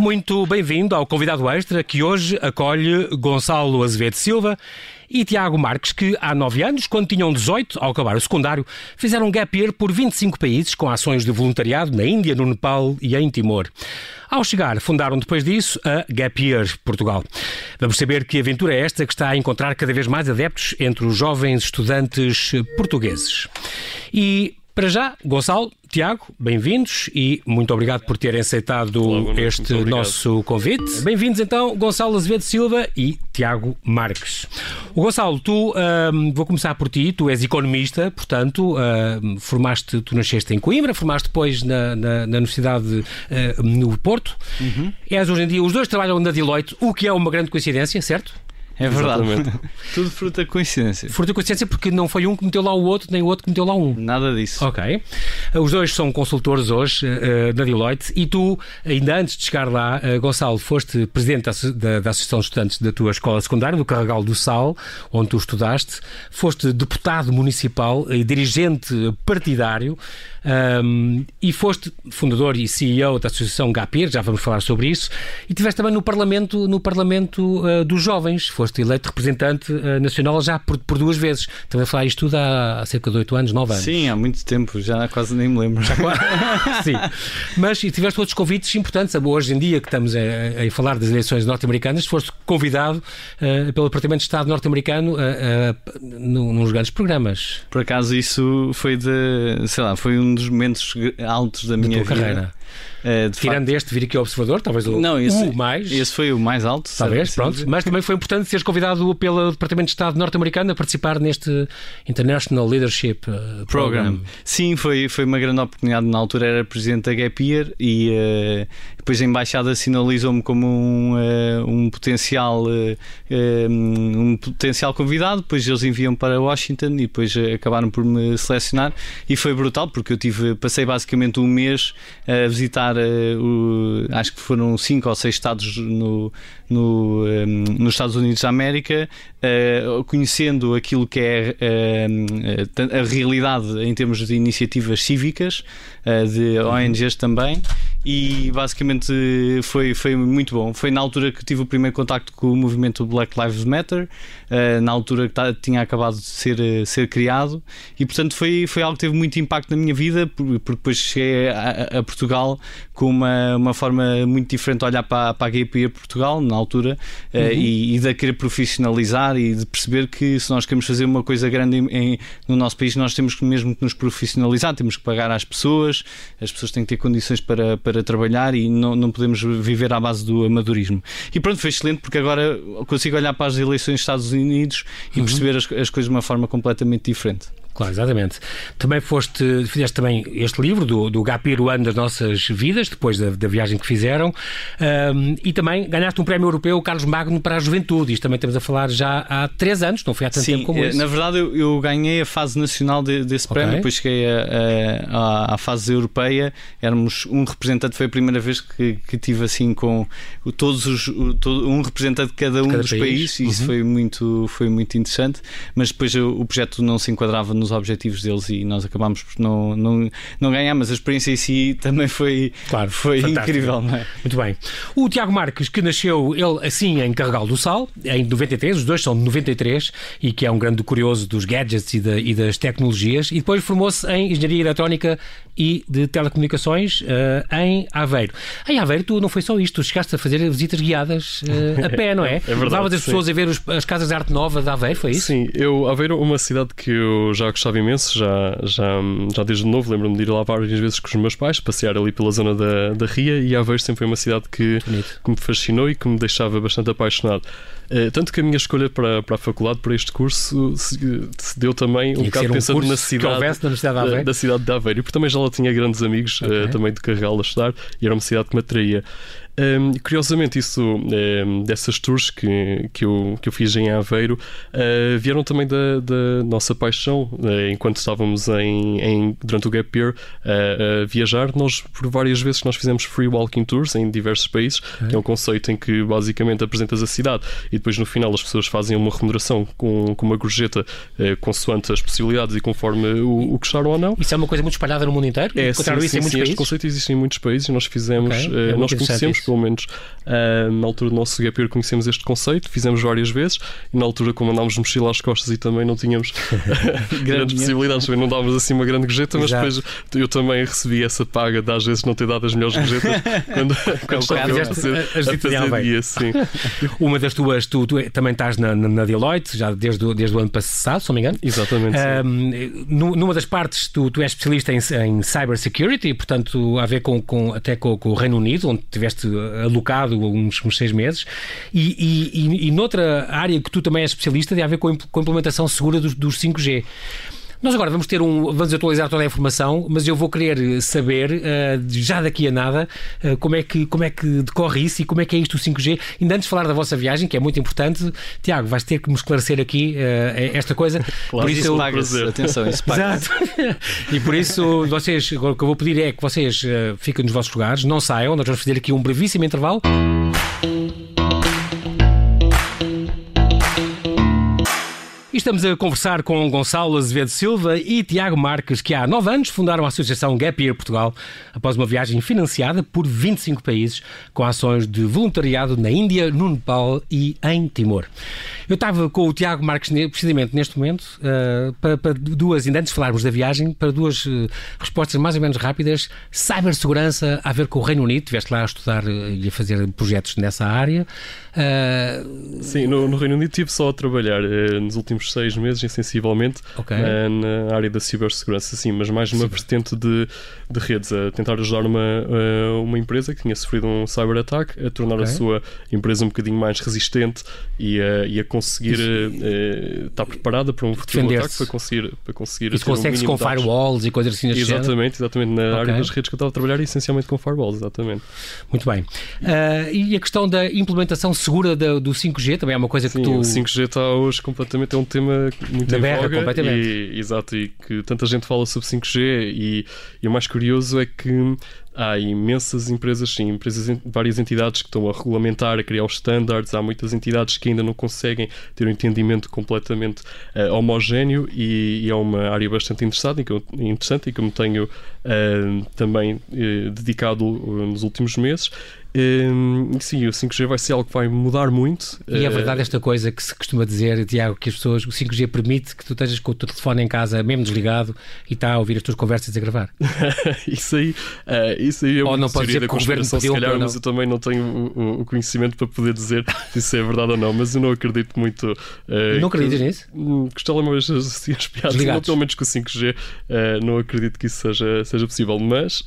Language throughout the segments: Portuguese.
Muito bem-vindo ao convidado extra que hoje acolhe Gonçalo Azevedo Silva e Tiago Marques, que há nove anos, quando tinham 18, ao acabar o secundário, fizeram um gap year por 25 países com ações de voluntariado na Índia, no Nepal e em Timor. Ao chegar, fundaram depois disso a Gap Year Portugal. Vamos saber que aventura é esta que está a encontrar cada vez mais adeptos entre os jovens estudantes portugueses. E para já, Gonçalo, Tiago, bem-vindos e muito obrigado por terem aceitado Olá, este nosso convite. Bem-vindos então, Gonçalo Azevedo Silva e Tiago Marques. O Gonçalo, tu, um, vou começar por ti, tu és economista, portanto, uh, formaste, tu nasceste em Coimbra, formaste depois na, na, na Universidade uh, no Porto. Uhum. És hoje em dia, os dois trabalham na Deloitte, o que é uma grande coincidência, certo? É verdade. Tudo fruta coincidência. Fruta coincidência porque não foi um que meteu lá o outro, nem o outro que meteu lá um. Nada disso. Ok. Os dois são consultores hoje uh, na Deloitte e tu, ainda antes de chegar lá, uh, Gonçalo, foste presidente da, da, da, Associação de Estudantes da tua escola secundária, do Carregal do Sal, onde tu estudaste. Foste deputado municipal e dirigente partidário um, e foste fundador e CEO da Associação GAPIR, já vamos falar sobre isso, e estiveste também no Parlamento, no Parlamento uh, dos Jovens. Foste foste eleito representante uh, nacional já por, por, duas vezes. Também a falar isto tudo há, há, cerca de 8 anos, 9 anos. Sim, há muito tempo, já quase nem me lembro. Já quase. Sim. Mas e tiveste outros convites importantes. Hoje em dia que estamos a, a falar das eleições norte-americanas, foste convidado uh, pelo Departamento de Estado norte-americano nos grandes programas. Por acaso isso foi de, sei lá, foi um dos momentos altos da minha carreira. Uh, Tirando facto... este, vir aqui ao Observador, talvez o, não, esse, o mais. Esse foi o mais alto. Talvez, pronto. Mas também foi importante seres convidado pelo Departamento de Estado norte-americano a participar neste International Leadership uh, Program. Program. Sim, foi, foi uma grande oportunidade. Na altura era presidente da Gap Year e uh, depois a Embaixada sinalizou-me como um, um potencial um potencial convidado. Depois eles enviam para Washington e depois acabaram por me selecionar. E foi brutal porque eu tive, passei basicamente um mês a visitar uh, o, acho que foram cinco ou seis estados no, no, um, nos Estados Unidos da América, uh, conhecendo aquilo que é uh, a realidade em termos de iniciativas cívicas, de ONGs também, e basicamente foi, foi muito bom. Foi na altura que tive o primeiro contacto com o movimento Black Lives Matter, na altura que tinha acabado de ser, ser criado, e portanto foi, foi algo que teve muito impacto na minha vida, porque depois cheguei a, a Portugal com uma, uma forma muito diferente de olhar para, para a Gay Peer Portugal na altura eh, uhum. e, e de querer profissionalizar e de perceber que se nós queremos fazer uma coisa grande em, em, no nosso país, nós temos que mesmo que nos profissionalizar, temos que pagar às pessoas, as pessoas têm que ter condições para, para trabalhar e não, não podemos viver à base do amadorismo. E pronto, foi excelente porque agora consigo olhar para as eleições dos Estados Unidos e uhum. perceber as, as coisas de uma forma completamente diferente. Claro, exatamente. Também foste, fizeste também este livro do, do Gapir, o ano das nossas vidas, depois da, da viagem que fizeram, um, e também ganhaste um prémio europeu Carlos Magno para a juventude. Isto também estamos a falar já há três anos, não foi há tanto Sim, tempo como isso. Na verdade, eu, eu, ganhei a fase nacional de, desse okay. prémio, depois cheguei à fase europeia. Éramos um representante, foi a primeira vez que, que tive assim com todos os, todo, um representante de cada um de cada dos país. países, e uhum. isso foi muito, foi muito interessante. Mas depois o, o projeto não se enquadrava nos objetivos deles e nós acabámos por não, não, não ganhar, mas a experiência em si também foi, claro, foi incrível. Não é? Muito bem. O Tiago Marques, que nasceu ele assim em Carregal do Sal, em 93, os dois são de 93, e que é um grande curioso dos gadgets e, e das tecnologias, e depois formou-se em Engenharia Eletrónica e de Telecomunicações uh, em Aveiro. Em Aveiro, tu não foi só isto, tu chegaste a fazer visitas guiadas uh, a pé, não é? é verdade. Levavas as pessoas a ver os, as casas de arte nova de Aveiro, foi isso? Sim, eu, Aveiro é uma cidade que eu já gostava imenso, já, já, já desde novo lembro-me de ir lá várias vezes com os meus pais, passear ali pela zona da, da Ria e Aveiro sempre foi uma cidade que, que me fascinou e que me deixava bastante apaixonado. Uh, tanto que a minha escolha para, para a faculdade, para este curso, se, se deu também um bocado um pensando na cidade, da, da, cidade de Aveiro, porque também já lá tinha grandes amigos okay. uh, também de Carregal a estudar e era uma cidade que me atraía. Um, curiosamente, isso um, dessas tours que, que, eu, que eu fiz em Aveiro uh, vieram também da, da nossa paixão uh, enquanto estávamos em, em, durante o Gap Year uh, a viajar. Nós, por várias vezes, nós fizemos free walking tours em diversos países, okay. que é um conceito em que basicamente apresentas a cidade e depois no final as pessoas fazem uma remuneração com, com uma gorjeta consoante as possibilidades e conforme o, o que gostaram ou não. Isso é uma coisa muito espalhada no mundo inteiro? É, sim, sim, sim, este conceito existe em muitos países e nós fizemos, okay. é nós conhecemos nós, pelo menos, uh, na altura do nosso gap year, conhecemos este conceito, fizemos várias vezes, e na altura, como andámos de mochila às costas e também não tínhamos grandes possibilidades, não dávamos assim uma grande gorjeta, mas Exato. depois eu também recebi essa paga de às vezes não ter dado as melhores gorjetas quando, quando estava a fazer, a fazer dia, sim. Uma das tuas, tu, tu também estás na, na, Deloitte, já desde, o, desde o ano passado, se não me engano. Exatamente. Um, numa das partes, tu, tu és especialista em, em cybersecurity, portanto, a ver com, com até com, com, o Reino Unido, onde tiveste alocado uns, uns seis meses, e, e, e, noutra área que tu também és especialista, tem a ver com a implementação segura dos, dos 5G. Nós agora vamos ter um, vamos atualizar toda a informação, mas eu vou querer saber, uh, já daqui a nada, uh, como, é que, como é que decorre isso e como é que é isto o 5G. Ainda antes de falar da vossa viagem, que é muito importante, Tiago, vais ter que me esclarecer aqui uh, esta coisa. Claro, por isso, isso paga atenção, isso paga Exato. e por isso, vocês, agora o que eu vou pedir é que vocês fiquem nos vossos lugares, não saiam, nós vamos fazer aqui um brevíssimo intervalo. Estamos a conversar com Gonçalo Azevedo Silva e Tiago Marques, que há nove anos fundaram a Associação Gap Year Portugal, após uma viagem financiada por 25 países, com ações de voluntariado na Índia, no Nepal e em Timor. Eu estava com o Tiago Marques, precisamente neste momento, uh, para, para, duas, ainda antes de falarmos da viagem, para duas uh, respostas mais ou menos rápidas. Cibersegurança a ver com o Reino Unido, estiveste lá a estudar uh, e a fazer projetos nessa área. Sim, no, no, Reino Unido estive só a trabalhar nos últimos seis meses, sensivelmente, okay. na, na, área da cibersegurança, sim, mas mais numa vertente de, de redes, a tentar ajudar uma, uma empresa que tinha sofrido um cyber-ataque a tornar okay. a sua empresa um bocadinho mais resistente e a, e a conseguir uh, estar preparada para um futuro ataque, para conseguir, para conseguir Isso consegue-se um com firewalls e coisas assim Exatamente, exatamente, na okay. área das redes que eu estava a trabalhar, essencialmente com firewalls, exatamente. Muito bem. Uh, e a questão da implementação segura do, do 5G também é uma coisa que Sim, tu... o 5G está hoje completamente, é um tema muito da em voga. E, exato, e que tanta gente fala sobre 5G e, e o mais curioso é que há imensas empresas, sim, empresas, várias entidades que estão a regulamentar, a criar os standards, há muitas entidades que ainda não conseguem ter um entendimento completamente uh, homogéneo e, e, é uma área bastante interessante e que eu, interessante e que eu me tenho uh, também uh, dedicado nos últimos meses um, sim, o 5G vai ser algo que vai mudar muito. E é verdade esta coisa que se costuma dizer, Tiago, que as pessoas, o 5G permite que tu estejas com o teu telefone em casa, mesmo desligado, e está a ouvir as tuas conversas a gravar. isso aí, uh, isso aí é ou não pode dizer que o governo pediu, se calhar, mas eu também não tenho o, o, conhecimento para poder dizer se é verdade ou não, mas eu não acredito muito. Uh, não acreditas nisso? Hum, que os telemóveis assim espiados, não, pelo menos com o 5G, uh, não acredito que isso seja, seja possível, mas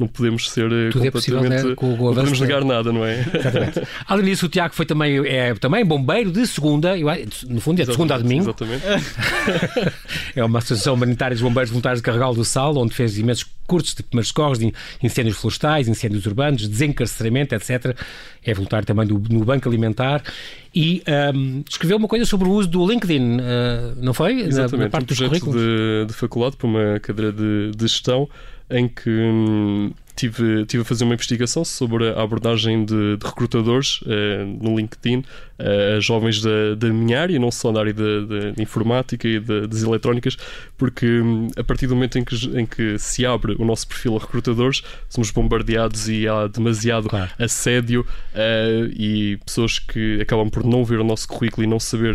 não podemos ser Tudo completamente. É possível, né? com o podemos negar nada, não é? Exatamente. Além disso, o Tiago foi também, é, também bombeiro de segunda, no fundo é de segunda a domingo. Exatamente. é uma associação humanitária de bombeiros voluntários de Carregal do Sal, onde fez imensos cursos de primeiros socorros, de incêndios florestais, incêndios urbanos, desencarceramento, etc. É voluntário também do, no Banco Alimentar e um, escreveu uma coisa sobre o uso do LinkedIn, uh, não foi? Exatamente, na, na parte um projeto de, de, faculdade para uma cadeira de, de gestão em que hum, tive, tive a fazer uma investigação sobre a abordagem de, de recrutadores uh, no LinkedIn uh, a jovens da, da minha área, não só na área de, de informática e de, das eletrónicas, porque um, a partir do momento em que, em que se abre o nosso perfil a recrutadores, somos bombardeados e há demasiado claro. assédio uh, e pessoas que acabam por não ver o nosso currículo e não saber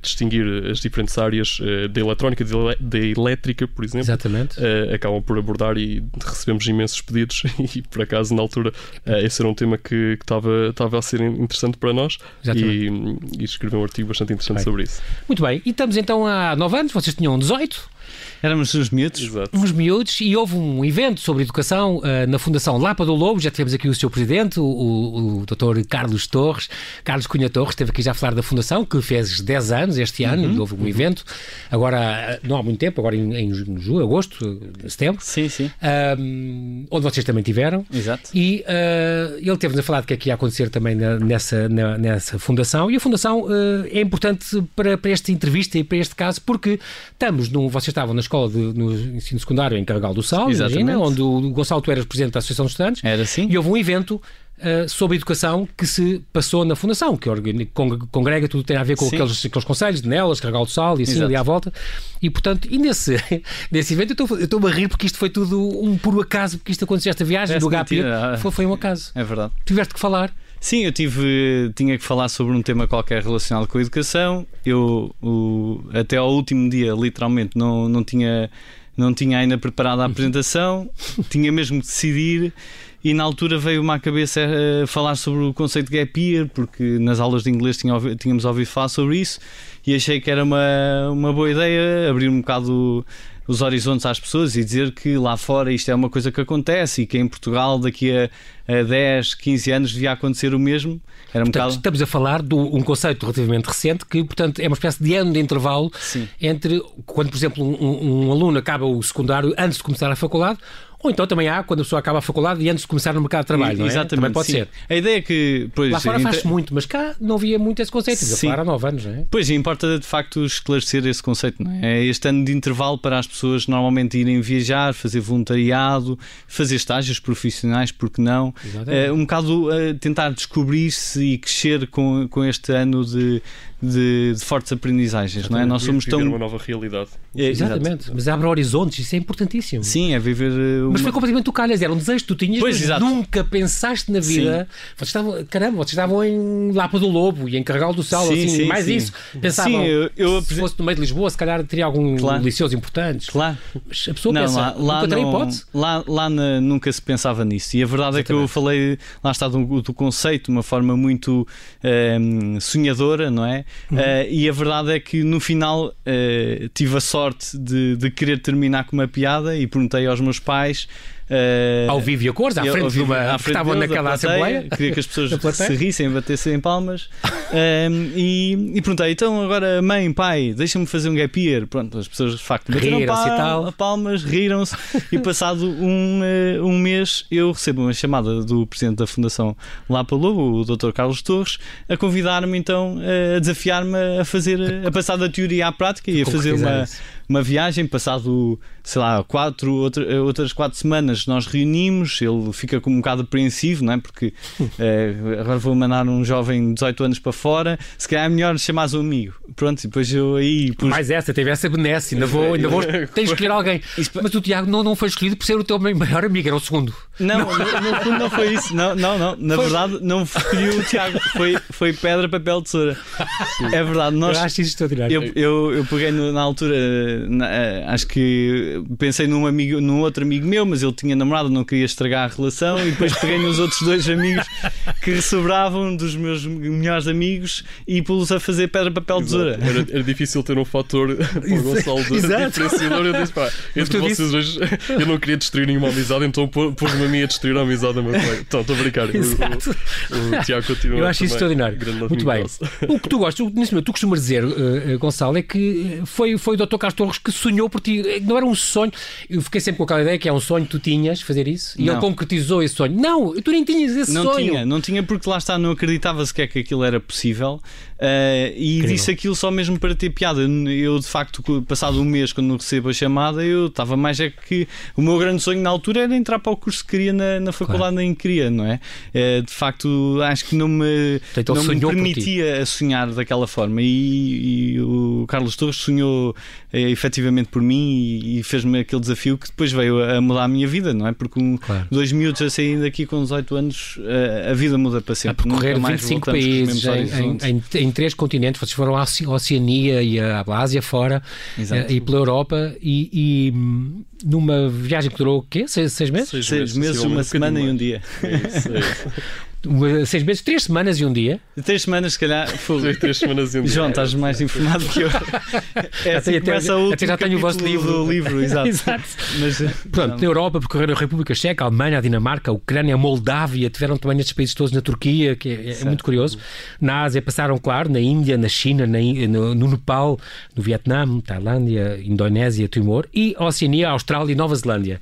distinguir as diferentes áreas da eletrónica, da elétrica, por exemplo, acabam por abordar e recebemos imensos pedidos e por acaso na altura uh, esse era um tema que estava a ser interessante para nós e, e escrevi um artigo bastante interessante bem. sobre isso. Muito bem, e estamos então há 9 anos, vocês tinham 18, Éramos uns miúdos. Exato. Uns miúdos e houve um evento sobre educação uh, na Fundação Lapa do Lobo. Já tivemos aqui o seu presidente, o, o, o Dr. Carlos Torres, Carlos Cunha Torres, esteve aqui já a falar da Fundação, que fez 10 anos este ano, uhum. houve um uhum. evento. Agora, eh, não há muito tempo, agora em, em julho, agosto, setembro. Sim, sim. Um, onde vocês também tiveram. Exato. E uh, ele teve-nos a falar do que é que ia acontecer também na, nessa, na, nessa Fundação. E a Fundação uh, é importante para, para esta entrevista e para este caso, porque estamos num. Vocês estavam na escola de, no ensino secundário em Carregal do Sal, imagina, onde o Gonçalo tu eras presidente da Associação de Estudantes. Era assim. E houve um evento uh, sobre educação que se passou na Fundação, que congrega tudo tem a ver com aqueles, aqueles conselhos de Nelas, Carregal do Sal e assim Exato. ali à volta. E portanto, e nesse, nesse evento eu estou-me a rir porque isto foi tudo um puro acaso, porque isto aconteceu, esta viagem do HP foi, foi um acaso. É verdade. Tiveste que falar. Sim, eu tive, tinha que falar sobre um tema qualquer relacionado com a educação. Eu, o, até ao último dia, literalmente, não, não, tinha, não tinha ainda preparado a apresentação, tinha mesmo de decidir. E na altura veio-me à cabeça uh, falar sobre o conceito de gap year, porque nas aulas de inglês tínhamos ouvido falar sobre isso e achei que era uma, uma boa ideia abrir um bocado os horizontes às pessoas e dizer que lá fora isto é uma coisa que acontece e que em Portugal daqui a, a 10, 15 anos devia acontecer o mesmo. Era um portanto, bocado... Estamos a falar de um conceito relativamente recente que, portanto, é uma espécie de ano de intervalo Sim. entre quando, por exemplo, um, um aluno acaba o secundário antes de começar a faculdade ou então também há quando a pessoa acaba a faculdade e antes de começar no mercado de trabalho. É? Exatamente. Também pode sim. ser. A ideia é que. Pois, Lá fora faz-se muito, mas cá não havia muito esse conceito. Sim. há nove anos, não é? Pois, importa de facto esclarecer esse conceito, não é? Este ano de intervalo para as pessoas normalmente irem viajar, fazer voluntariado, fazer estágios profissionais, porque não? É, um bocado uh, tentar descobrir-se e crescer com, com este ano de, de, de fortes aprendizagens, não é? Nós somos tão. uma nova realidade. É, exatamente, mas abre horizontes, isso é importantíssimo. Sim, é viver. Uma... Mas foi completamente o calhas, era um desejo que tu tinhas, pois, mas exato. nunca pensaste na vida. Vocês estavam, caramba, vocês estavam em Lapa do Lobo e em Carregal do Sal, sim, assim, sim, mais isso. Pensavam, sim, eu, eu, se fosse no meio de Lisboa, se calhar teria algum claro. liceus importantes. Claro. Mas a pessoa não, pensa, lá, lá nunca não, hipótese. Lá, lá na, nunca se pensava nisso. E a verdade exatamente. é que eu falei, lá está, do, do conceito, de uma forma muito um, ehm, sonhadora, não é? Uhum. Uh, e a verdade é que no final uh, tive a sorte de, de querer terminar com uma piada e perguntei aos meus pais Uh, ao vivo e a cores, à frente de uma. À frente estavam naquela plateia, assembleia. Queria que as pessoas se rissem, batessem em palmas. um, e, e perguntei, então agora, mãe, pai, deixa-me fazer um gap year. Pronto, as pessoas de facto bateram pal palmas, riram-se. e passado um, uh, um mês, eu recebo uma chamada do presidente da Fundação Lapa Lobo, o Dr. Carlos Torres, a convidar-me então a desafiar-me a fazer, a passar da teoria à prática e a fazer uma, uma viagem. Passado, sei lá, quatro, outra, outras quatro semanas nós reunimos, ele fica com um bocado apreensivo, não é? Porque é, agora vou mandar um jovem de 18 anos para fora, se calhar é melhor chamar um amigo. Pronto, e depois eu aí. Pus... Mais essa, teve essa benesse, ainda vou, ainda vou tens de escolher alguém. Mas o Tiago não, não foi escolhido por ser o teu maior amigo, era o segundo. Não, não, no, fundo não foi isso. Não, não, não. Na foi... verdade, não escolhi o Tiago, foi, foi pedra, papel, tesoura. É verdade, nós. Eu acho isso extraordinário. Eu, eu, eu peguei no, na altura, eh, acho que pensei num, amigo, num outro amigo meu, mas ele tinha namorada, não queria estragar a relação e depois peguei nos outros dois amigos que sobravam dos meus melhores amigos e pô-los a fazer pedra, papel, tesoura. Era, era, difícil ter um fator para o Gonçalo de diferenciador. Eu disse, pá, entre vocês dois, eu não queria destruir nenhuma amizade, então pôs-me a mim a destruir a amizade do meu. Então, estou a brincar. O, o, o, Tiago continua. Eu acho isso extraordinário. Muito bem. O que tu gostas, nesse momento, tu costumas dizer, uh, Gonçalo, é que foi, foi o Dr. Carlos Torres que sonhou por ti. Não era um sonho. Eu fiquei sempre com aquela ideia que é um sonho que tu tinhas fazer isso? E não. ele concretizou esse sonho? Não, tu nem tinhas esse não sonho. Não tinha, não tinha porque lá está, não acreditava sequer que aquilo era possível. Uh, e Incrível. disse aquilo só mesmo para ter piada. Eu, de facto, passado um mês, quando recebo a chamada, eu estava mais é que o meu grande sonho na altura era entrar para o curso que queria na, na faculdade, claro. nem queria, não é? Uh, de facto, acho que não me, então, não me permitia sonhar daquela forma. E, e, o Carlos Torres sonhou uh, efetivamente por mim e, e fez-me aquele desafio que depois veio a, mudar a minha vida, não é? Porque um, claro. dois miúdos a sair daqui com 18 anos, a vida muda para sempre. A percorrer 25 países em, em, em em três continentes, vocês foram à Oceania e à Ásia fora Exato. Eh, e pela Europa e, e, numa viagem que durou o quê? Seis, seis meses? Seis, seis meses, uma semana e um dia. É isso, é isso. seis meses, três semanas e um dia. Três semanas, se calhar. Foi... Três semanas e um dia. João, estás mais informado que eu. É, assim, até, até, até já tenho o vosso livro. livro exato. exato. Mas, eh, Pronto, não. na Europa percorreram a República Checa, a Alemanha, a Dinamarca, a Ucrânia, a Moldávia, tiveram também estes países todos na Turquia, que é, é muito curioso. Na Ásia passaram, claro, na Índia, na China, na, no, no Nepal, no Vietnã, Tailândia, Indonésia, Timor e Oceania, Austrália e Nova Zelândia.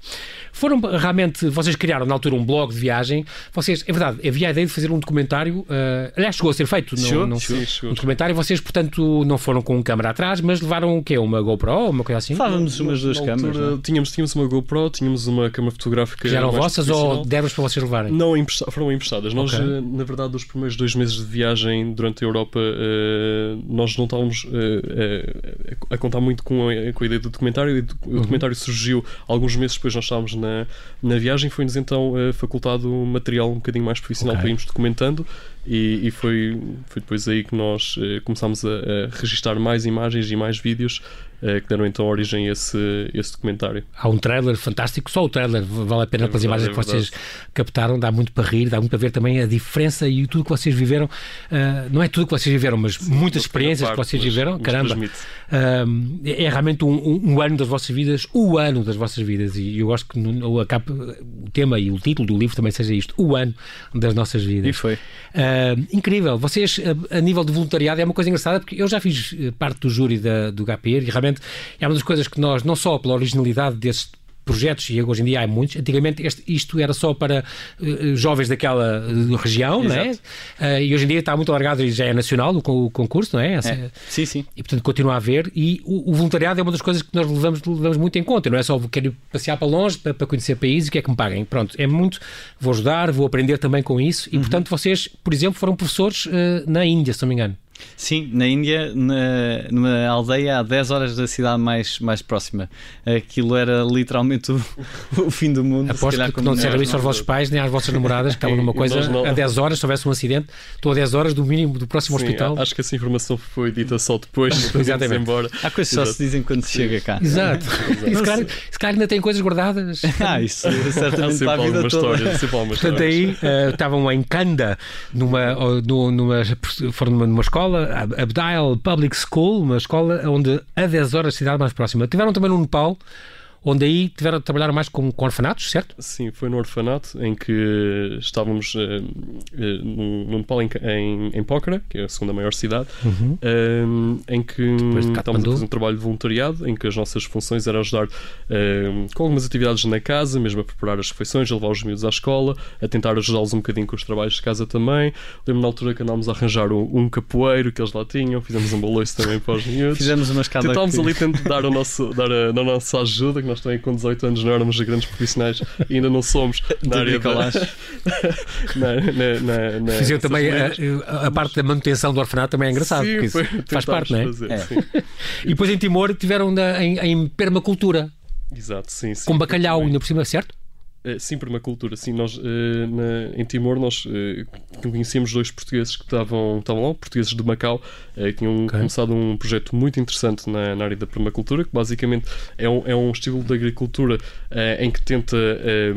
Foram realmente, vocês criaram na altura um blog de viagem, vocês, é verdade, havia havia a ideia de fazer um documentário. Uh, aliás, chegou a ser feito. Chegou? Não, Sim, chegou. um documentário. Vocês, portanto, não foram com câmera atrás, mas levaram o quê? Uma GoPro? Uma coisa assim? Levávamos umas duas câmaras. altura, não é? tínhamos, tínhamos uma GoPro, tínhamos uma câmara fotográfica. Que já eram vossas ou deram para vocês levarem? Não, foram emprestadas. Nós, Ok. eh, na verdade, os primeiros dois meses de viagem durante a Europa, eh, nós não estávamos eh, eh, a contar muito com a, com a ideia do documentário. E do- Uhum. O documentário surgiu alguns meses depois, nós estávamos na, na viagem. Foi-nos então facultado material um bocadinho mais profissional Ok. para irmos documentando. E, e foi, foi depois aí que nós eh, começámos a, a registar mais imagens e mais vídeos eh, que deram então origem a esse, esse documentário. Há um trailer fantástico, só o trailer vale a pena É pelas verdade, imagens é que vocês captaram, dá muito para rir, dá muito para ver também a diferença e tudo que vocês viveram. Ah, não é tudo que vocês viveram, mas muitas experiências que parte, vocês mas- viveram. mas Caramba. Ah, é realmente um, um- um ano das vossas vidas, o ano das vossas vidas. E eu gosto que no- a capa- o tema e o título do livro também seja isto: o ano das nossas vidas. E foi. Ah, incrível. Vocês, a, a nível de voluntariado, é uma coisa engraçada porque eu já fiz eh, parte do júri da, do GAPIR e realmente é uma das coisas que nós, não só pela originalidade desses projetos, e hoje em dia há muitos, antigamente este- isto era só para eh, jovens daquela eh, região, não é? Ah, e hoje em dia está muito alargado e já é nacional o, o concurso, não é? Essa- É. Sim, sim. E portanto continua a haver. E o, o voluntariado é uma das coisas que nós levamos, levamos muito em conta. Não é só quero passear para longe para, para conhecer países e o que é que me paguem. Pronto, é muito. Vou ajudar, vou aprender também com isso. E portanto vocês, por exemplo, foram professores na Índia, se não me engano. Sim, na Índia, na, numa aldeia a 10 horas da cidade mais, mais próxima. Aquilo era literalmente o, o fim do mundo. Aposto calhar que não disseram isso aos vossos pais nem às vossas namoradas, que estavam numa coisa não. a 10 horas, se houvesse um acidente, estou a 10 horas do mínimo do próximo Sim, hospital. Acho que essa informação foi dita só depois de Exatamente. embora. Há coisas que só se dizem quando se chega cá. Exato. E se calhar, se calhar ainda tem coisas guardadas. Ah, isso Há certamente sempre para a vida toda. história. Sempre Portanto, história. aí eh, estavam em Kanda, numa, numa, foram numa, numa escola, Abdial Public School, uma escola onde a 10 horas a cidade mais próxima. Tiveram também no Nepal, onde aí tiveram trabalhar mais com, com orfanatos, certo? Sim, foi no orfanato em que estávamos eh, eh, no, no Nepal, em, em, em Pokhara, que é a segunda maior cidade, eh, em que de estávamos a fazer um trabalho de voluntariado, em que as nossas funções eram ajudar eh, com algumas atividades na casa, mesmo a preparar as refeições, a levar os miúdos à escola, a tentar ajudá-los um bocadinho com os trabalhos de casa também. Lembro na altura que andámos a arranjar um, um capoeiro que eles lá tinham, fizemos um baloiço também para os miúdos. Fizemos uma escada. Tentámos que- ali tentar dar, o nosso, dar a, a nossa ajuda, que nós também com 18 anos não éramos grandes profissionais e ainda não somos na área da, na, na, na, na, Fizeram também a, a- parte da manutenção do orfanato também é engraçado, Sim, porque isso foi- faz parte, não é? fazer, É. sim. E depois em Timor tiveram na- em, em permacultura, Exato, sim, sim. com bacalhau, ainda por cima, certo? Eh, Sim, permacultura. Sim, nós eh, na- em Timor nós eh, conhecíamos dois portugueses que estavam, estavam lá, portugueses de Macau, tinham Ok. começado um projeto muito interessante na, na área da permacultura, que basicamente é um, é um estilo de agricultura eh, em que tenta eh,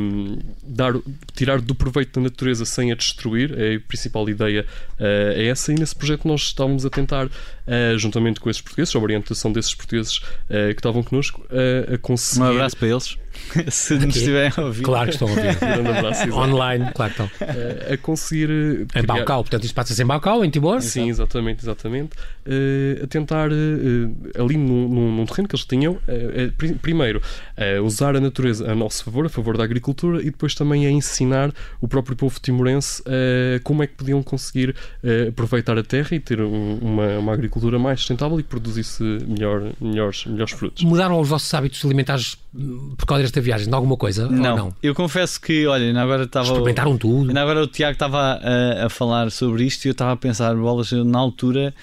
dar, tirar do proveito da natureza sem a destruir. A principal ideia eh, é essa, e nesse projeto nós estávamos a tentar, eh, juntamente com esses portugueses, a orientação desses portugueses eh, que estavam connosco, eh, a conseguir. Um abraço para eles. Se nos estiverem a ouvir. Claro que estão a ouvir. Um. Online, claro que estão. Eh, a conseguir eh, Em criar- Baucau, portanto isto passa-se em Baucau, em Timor? Sim, exatamente, exatamente. Eh, a tentar, eh, ali num, num- num terreno que eles tinham, pri- primeiro, usar a natureza a nosso favor, a favor da agricultura, e depois também a ensinar o próprio povo timorense como é que podiam conseguir aproveitar a terra e ter um- uma, uma agricultura mais sustentável e que produzisse melhor, melhores, melhores frutos. Mudaram os vossos hábitos alimentares hum, por causa desta viagem? De alguma coisa? Não, não? eu confesso que, olha, ainda agora estava. Experimentaram tudo? Ainda agora o Tiago estava a, a falar sobre isto e eu estava a pensar, bolas, eu, na altura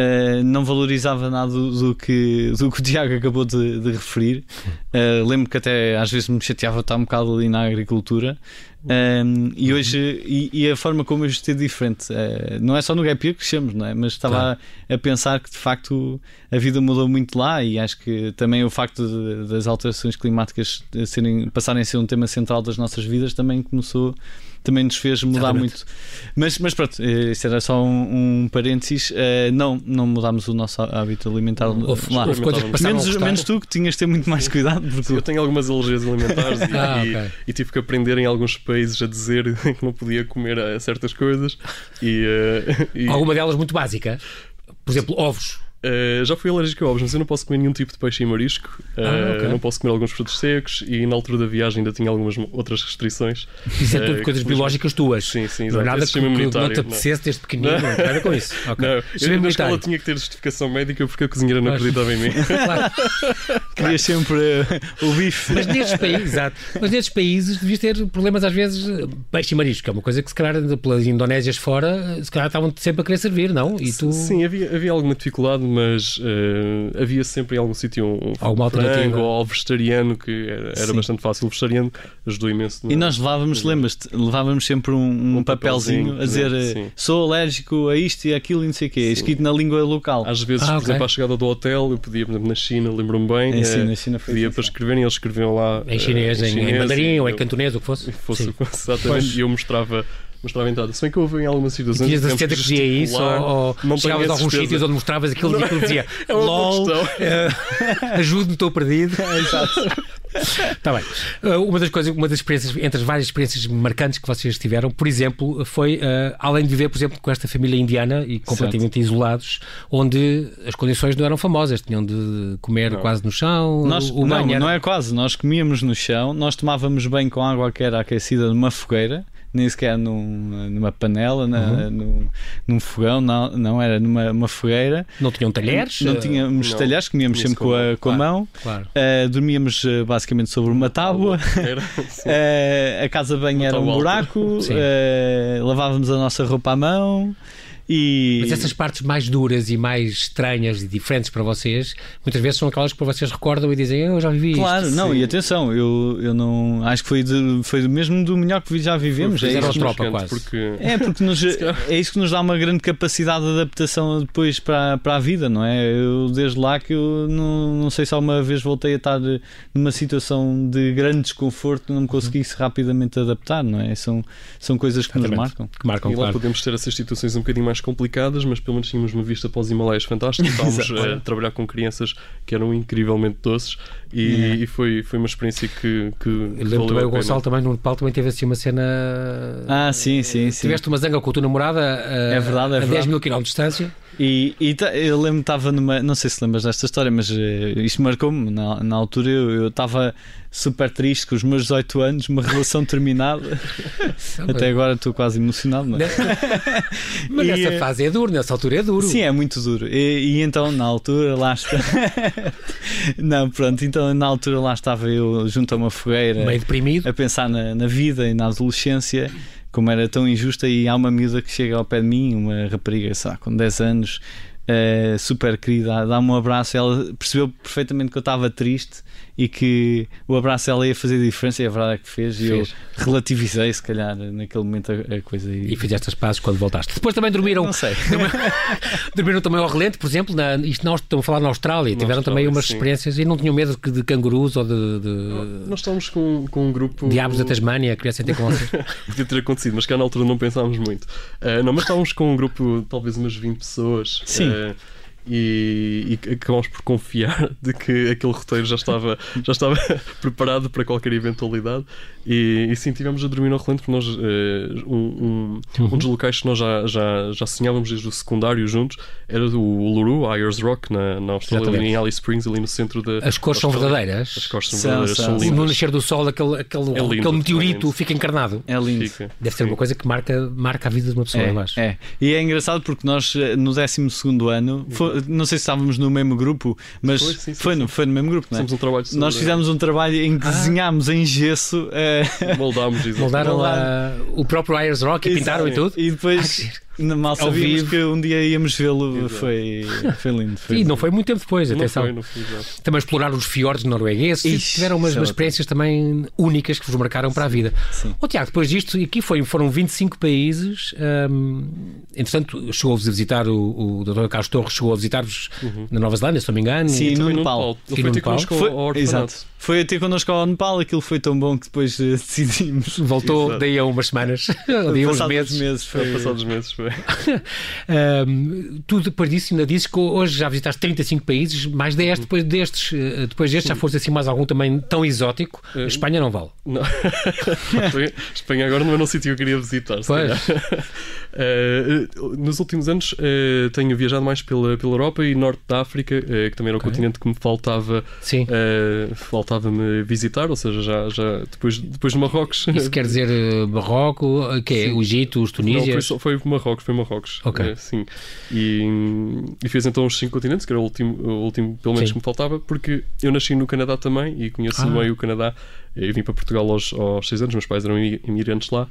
eh, não valorizava nada do, do que, do que o Tiago acabou de, de referir. Eh, lembro que até às vezes me chateava estar um bocado ali na agricultura. Um, e hoje e, e a forma como eu estou diferente Eh, não é só no Gap Year que crescemos, não é? mas estava a, a pensar que de facto a vida mudou muito lá e acho que também o facto de- das alterações climáticas serem, passarem a ser um tema central das nossas vidas também começou também nos fez mudar Exatamente. muito. Mas, mas pronto, eh, isso era só um, um parênteses. Eh, não, não mudámos o nosso hábito alimentar. Houve, lá. houve coisas que passaram menos, menos tu que tinhas de ter muito mais cuidado porque Eu tenho algumas alergias alimentares e, Ah, e- e tive que aprender em alguns países a dizer que não podia comer certas coisas e, eh, e- Alguma delas muito básica? Por exemplo, ovos. Uh, já fui alérgico a ovos, mas eu não posso comer nenhum tipo de peixe e marisco. Uh, ah, okay. Não posso comer alguns frutos secos e na altura da viagem ainda tinha algumas outras restrições. Isso é tudo uh, coisas biológicas tuas. Sim, sim, exato. Não nada que, que não te apetecesse desde pequenino, não, nada com isso. Okay. Não, eu na escola tinha que ter justificação médica porque a cozinheira não acreditava em mim. Claro. Querias sempre o bife. Mas nestes países, exato. Mas nestes países devias ter problemas às vezes peixe e marisco, que é uma coisa que se calhar pelas Indonésias fora, se calhar estavam sempre a querer servir, não? E tu... Sim, havia, havia alguma dificuldade, mas uh, havia sempre em algum sítio um, um frango ou vegetariano que era, era bastante fácil. O vegetariano ajudou imenso. E nós levávamos, lembras-te, levávamos sempre um, um papelzinho, papelzinho, a dizer eh, sim. sou alérgico a isto e aquilo e não sei o quê, sim. escrito na língua local. Às vezes, ah, por okay. exemplo, à chegada do hotel, eu pedia, por exemplo, na China, lembro-me bem, é, sim, na China foi pedia para escreverem, eles escreviam lá em chinês, uh, em, em, mandarim ou em cantonês, o que fosse. fosse, fosse exatamente, e eu mostrava mostrava entrada. Se bem que houve em algumas situações. Tinhas a certeza que dizia isso? Ou, ou chegavas a alguns sítios onde mostravas aquilo e aquilo dizia é LOL, uh, ajude-me, estou perdido. Exato. Está bem. Uh, uma das coisas, uma das experiências, entre as várias experiências marcantes que vocês tiveram, por exemplo, foi uh, além de viver, por exemplo, com esta família indiana e completamente certo. isolados, onde as condições não eram famosas, tinham de comer não. quase no chão. Nós, o não, era... não é quase, nós comíamos no chão, nós tomávamos bem com água que era aquecida numa fogueira nem sequer num, numa panela, na, uhum. num, num, fogão, não, não era numa fogueira. Não tinham talheres? Não, não tínhamos não. talheres, comíamos sempre com a, com a mão. Claro. Uh, dormíamos uh, basicamente sobre uma tábua. uh, a casa bem era um buraco. lavávamos a nossa roupa à mão. E... Mas essas partes mais duras e mais estranhas e diferentes para vocês, muitas vezes são aquelas que vocês recordam e dizem eu já vivi Claro, isto. não, Sim. e atenção, eu, eu não. Acho que foi, de, foi mesmo do melhor que já vivemos. Foi, é, isso tropa, quase. Porque... É, porque nos, é isso que nos dá uma grande capacidade de adaptação depois para, para a vida, não é? Eu, desde lá que eu não, não sei se alguma vez voltei a estar numa situação de grande desconforto, não me conseguisse rapidamente adaptar, não é? São, são coisas que Exatamente. nos marcam. Que marcam, e lá claro. podemos ter essas situações um bocadinho mais mais complicadas, mas pelo menos tínhamos uma vista para os Himalaias fantástica. Estávamos a trabalhar com crianças que eram incrivelmente doces e, é. e foi, foi uma experiência que. que lembro também o Gonçalo também no Nepal também teve assim uma cena. Ah, sim, sim. sim. Tiveste uma zanga com a tua namorada a, é verdade, é a 10 mil km de distância. E, e eu lembro que estava numa. Não sei se lembras desta história, mas uh, isto marcou-me. Na, na altura eu estava super triste com os meus 18 anos, uma relação terminada. Até agora estou quase emocionado. Não é? mas e, nessa fase é duro, nessa altura é duro. Sim, é muito duro. E, e então na altura lá está. não, pronto, então na altura lá estava eu junto a uma fogueira. Meio deprimido. A pensar na, na vida e na adolescência como era tão injusta e há uma miúda que chega ao pé de mim, uma rapariga, sei lá, com 10 anos, uh, super querida, dá-me um abraço, ela percebeu perfeitamente que eu estava triste e que o abraço ela ia fazer diferença e a verdade é que fez, fez. e eu relativizei se calhar naquele momento a, a coisa e... e fizeste as pazes quando voltaste. Depois também dormiram não sei. dormiram também ao relente por exemplo na, isto nós estamos a falar na Austrália na tiveram Austrália, também umas sim. experiências e não tinham medo de, de cangurus ou de, de... nós estávamos com, com um grupo diabos da Tasmânia queria sentir com vocês podia ter acontecido mas que na altura não pensámos muito. Uh, não, mas estávamos com um grupo talvez umas 20 pessoas sim. uh, e, e acabamos por confiar de que aquele roteiro já estava, já estava preparado para qualquer eventualidade e, e sim, tivemos a dormir no relento porque nós, uh, um, um, uhum. um, dos locais que nós já, já, já sonhávamos desde o secundário juntos era o Uluru, Ayers Rock, na, na Austrália, ali em Alice Springs, ali no centro da. As cores são verdadeiras. As cores são, são verdadeiras, são, são lindas. No nascer do sol, aquele, aquele, é lindo, aquele meteorito fica encarnado. É lindo. Fica. Deve ser sim. uma coisa que marca, marca a vida de uma pessoa, é, eu acho. É. E é engraçado porque nós, eh, no 12 ano, foi, não sei se estávamos no mesmo grupo, mas foi, sim, sim, foi, no, foi no mesmo grupo, não é? Um trabalho nós fizemos um trabalho em que ah. desenhámos em gesso. Uh... Moldámos Moldaram a, o próprio Ayers Rock e pintaram e tudo. E depois mal sabíamos que um dia íamos vê-lo. Foi, foi lindo. Foi e não foi muito tempo depois, atenção. Não foi, não foi, também explorar os fiordes noruegueses e tiveram umas, umas experiências também únicas que vos marcaram para a vida. Sim. Oh, Tiago, depois disto, aqui foi, foram 25 países. Hum, entretanto, chegou-vos a visitar o, o Dr. Carlos Torres, chegou a visitar-vos uhum. na Nova Zelândia, se não me engano. Sim, no, no Nepal. Ele foi ter connosco foi, Exato. Foi ter connosco ao Nepal, aquilo foi tão bom que depois uh, decidimos. Voltou Exato. daí a umas semanas, daí a uns meses. meses foi... Passados meses foi. um, tu depois disso ainda dizes que hoje já visitaste 35 países, mais 10 depois destes, eh, depois destes já foste assim mais algum também tão exótico. Uh, Espanha não vale. Não. Espanha agora não é um sítio que eu queria visitar. Uh, nos últimos anos uh, tenho viajado mais pela, pela Europa e Norte da África, que também era o okay. continente que me faltava faltava-me visitar, ou seja, já, já depois, depois de Marrocos. Isso quer dizer Marrocos, que é o Egito, os Tunísias? Não, foi, foi Marrocos, foi Marrocos. Ok. sim. E, e fez então os cinco continentes, que era o último, o último pelo menos sim. que me faltava, porque eu nasci no Canadá também e conheço ah. bem o Canadá. Eu vim para Portugal aos, aos seis anos, meus pais eram imigrantes lá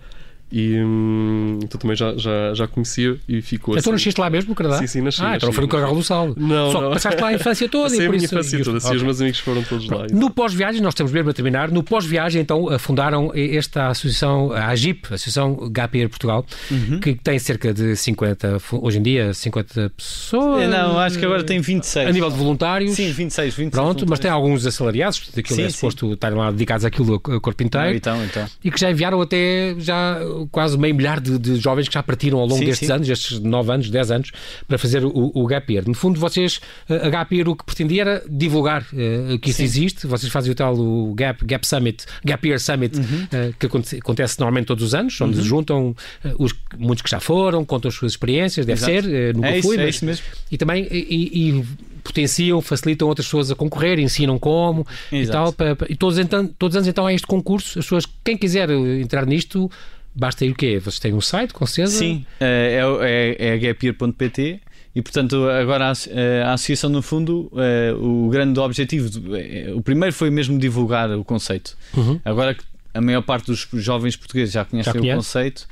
e hum, então também já, já, já conhecia e ficou então assim. Então nasceste lá mesmo no Canadá? Sim, sim, nasci. Ah, então foi no Carral do Sal. Não, Só não. passaste lá a infância toda Sim, e a minha isso... infância toda, sim, okay. os meus amigos foram todos lá. No pós-viagem, nós estamos mesmo a terminar, no pós-viagem então fundaram esta associação, a AGIP, a Associação Gapier Portugal, uhum. que tem cerca de 50, hoje em dia, 50 pessoas. Não, acho que agora tem 26. A nível de voluntários. Sim, 26, 26 Pronto, mas tem alguns assalariados, daquilo sim, é suposto estarem lá dedicados àquilo a corpo inteiro. Não, então, então. E que já enviaram até já quase meio milhar de, de jovens que já partiram ao longo sim, destes sim. anos, estes 9 anos, 10 anos, para fazer o, o Gap Year. No fundo, vocês, a Gap Year, o que pretendia era divulgar uh, que isso sim. existe. Vocês fazem o tal o Gap, Gap Summit, Gap Year Summit, uhum. uh, que acontece, acontece, normalmente todos os anos, onde uhum. juntam uh, os, muitos que já foram, contam as suas experiências, deve Exato. ser, nunca é fui, isso, mas, é isso mesmo. E também e, e potenciam, facilitam outras pessoas a concorrer, ensinam como Exato. e tal. Para, para, e todos, então, todos os anos então há este concurso. As pessoas, quem quiser entrar nisto, basta ir o quê? Vocês têm um site, com certeza? Sim, é, é, é gapier.pt e, portanto, agora a, a, associação, no fundo, é, o grande objetivo, é, o primeiro foi mesmo divulgar o conceito. Uhum. Agora que a maior parte dos jovens portugueses já conhecem já o conceito,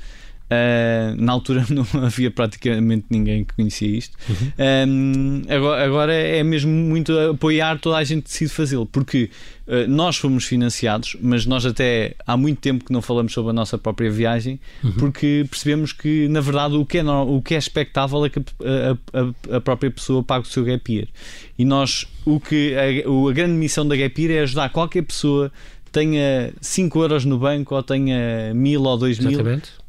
Uh, na altura não havia praticamente ninguém que conhecia isto. Uhum. agora, agora, é mesmo muito apoiar toda a gente que decide fazê-lo, porque uh, nós fomos financiados, mas nós até há muito tempo que não falamos sobre a nossa própria viagem, uhum. porque percebemos que na verdade o que é, o que é expectável é que a, a, a própria pessoa pague o seu gap year. E nós, o que a, a grande missão da gap year é ajudar qualquer pessoa tenha 5 euros no banco ou tenha mil ou 2 mil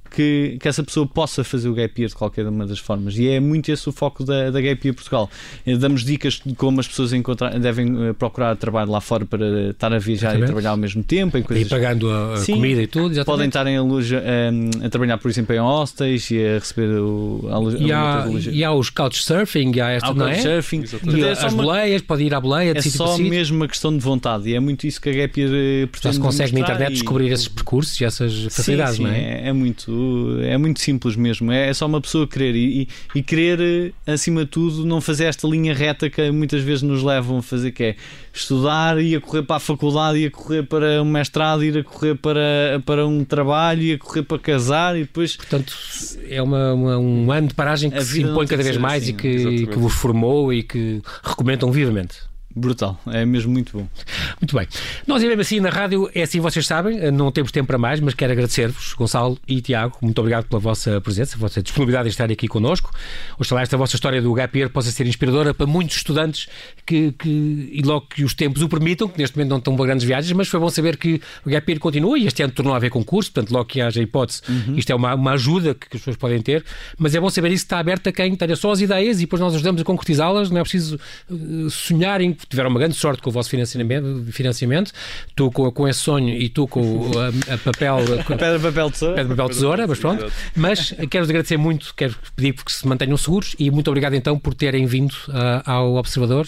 que, que essa pessoa possa fazer o gap year de qualquer uma das formas. E é muito esse o foco da, da Gap Year Portugal. Eh, damos dicas de como as pessoas devem eh, procurar trabalho lá fora para estar a viajar exatamente. e trabalhar ao mesmo tempo. Em coisas... E pagando a, Sim, comida e tudo. Exatamente. Podem estar em loja, a, a, trabalhar, por exemplo, em hostels e a receber o, a, a e, há, e há os couchsurfing, e há esta, há não é? Couchsurfing. E é as boleias, pode ir à boleia. É só mesmo uma questão de vontade e é muito isso que a Gap Year eh, pretende Já se consegue na internet e... descobrir esses percursos e essas facilidades, sim, sim, não é? É, é muito, é muito simples mesmo. É, é só uma pessoa querer e, e, e, querer, eh, acima de tudo, não fazer esta linha reta que muitas vezes nos levam a fazer, que é estudar, ir a correr para a faculdade, ir a correr para um mestrado, ir a correr para, para um trabalho, ir a correr para casar e depois. Portanto, é uma, uma um ano de paragem que se impõe cada vez mais assim, e que, que vos formou e que recomendam vivamente. Brutal, é mesmo muito bom. Muito bem. Nós iremos assim na rádio, é assim vocês sabem, não temos tempo para mais, mas quero agradecer-vos, Gonçalo e Tiago, muito obrigado pela vossa presença, a vossa disponibilidade de estar aqui connosco. Oxalá esta vossa história do Year possa ser inspiradora para muitos estudantes que, que, e logo que os tempos o permitam, que neste momento não estão para grandes viagens, mas foi bom saber que o Year continua e este ano tornou a haver concurso, portanto, logo que haja hipótese, uhum. isto é uma, uma ajuda que, que as pessoas podem ter, mas é bom saber isso está aberto a quem tenha só as ideias e depois nós ajudamos a concretizá-las, não é preciso uh, sonharem, tiveram uma grande sorte com o vosso financiamento, financiamento tu com, com esse sonho e tu com a, a papel. pedra, papel, tesoura. Pedra, papel, tesoura, mas pronto. Mas quero-vos agradecer muito, quero pedir que se mantenham seguros e muito obrigado então por terem vindo uh, ao Observador.